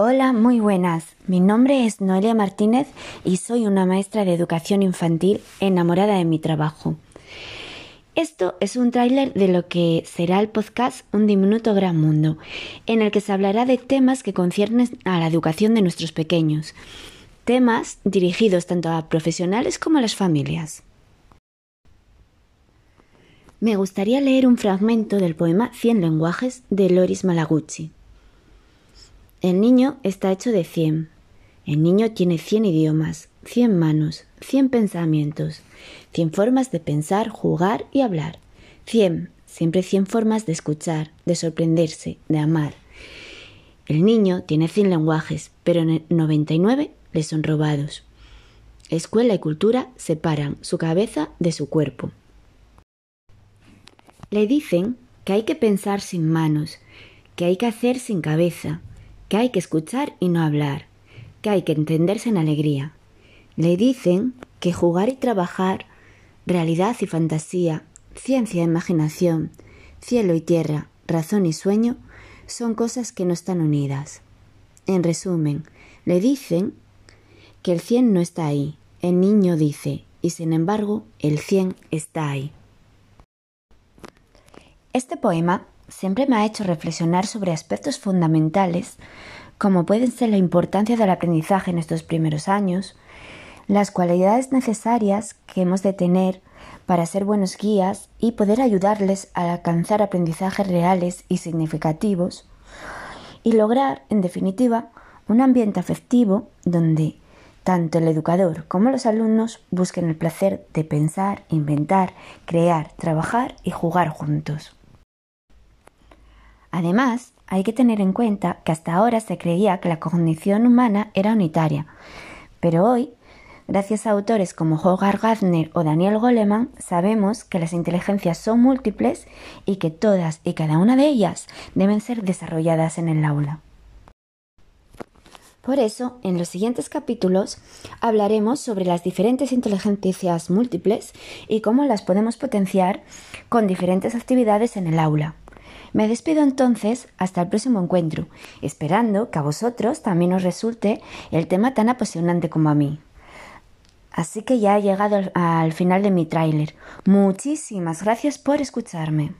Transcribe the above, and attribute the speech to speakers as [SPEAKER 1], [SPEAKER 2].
[SPEAKER 1] Hola, muy buenas. Mi nombre es Noelia Martínez y soy una maestra de educación infantil enamorada de mi trabajo. Esto es un tráiler de lo que será el podcast Un diminuto gran mundo, en el que se hablará de temas que conciernen a la educación de nuestros pequeños, temas dirigidos tanto a profesionales como a las familias. Me gustaría leer un fragmento del poema Cien lenguajes de Loris Malaguchi. El niño está hecho de cien. El niño tiene cien idiomas, cien manos, cien pensamientos, cien formas de pensar, jugar y hablar. Cien, siempre cien formas de escuchar, de sorprenderse, de amar. El niño tiene cien lenguajes, pero 99 le son robados. Escuela y cultura separan su cabeza de su cuerpo. Le dicen que hay que pensar sin manos, que hay que hacer sin cabeza, que hay que escuchar y no hablar, que hay que entenderse en alegría. Le dicen que jugar y trabajar, realidad y fantasía, ciencia e imaginación, cielo y tierra, razón y sueño, son cosas que no están unidas. En resumen, le dicen que el cien no está ahí, el niño dice, y sin embargo el cien está ahí. Este poema siempre me ha hecho reflexionar sobre aspectos fundamentales como pueden ser la importancia del aprendizaje en estos primeros años, las cualidades necesarias que hemos de tener para ser buenos guías y poder ayudarles a alcanzar aprendizajes reales y significativos, y lograr, en definitiva, un ambiente afectivo donde tanto el educador como los alumnos busquen el placer de pensar, inventar, crear, trabajar y jugar juntos. Además, hay que tener en cuenta que hasta ahora se creía que la cognición humana era unitaria, pero hoy, gracias a autores como Hogar Gardner o Daniel Goleman, sabemos que las inteligencias son múltiples y que todas y cada una de ellas deben ser desarrolladas en el aula. Por eso, en los siguientes capítulos hablaremos sobre las diferentes inteligencias múltiples y cómo las podemos potenciar con diferentes actividades en el aula. Me despido entonces hasta el próximo encuentro, esperando que a vosotros también os resulte el tema tan apasionante como a mí. Así que ya he llegado al final de mi tráiler. Muchísimas gracias por escucharme.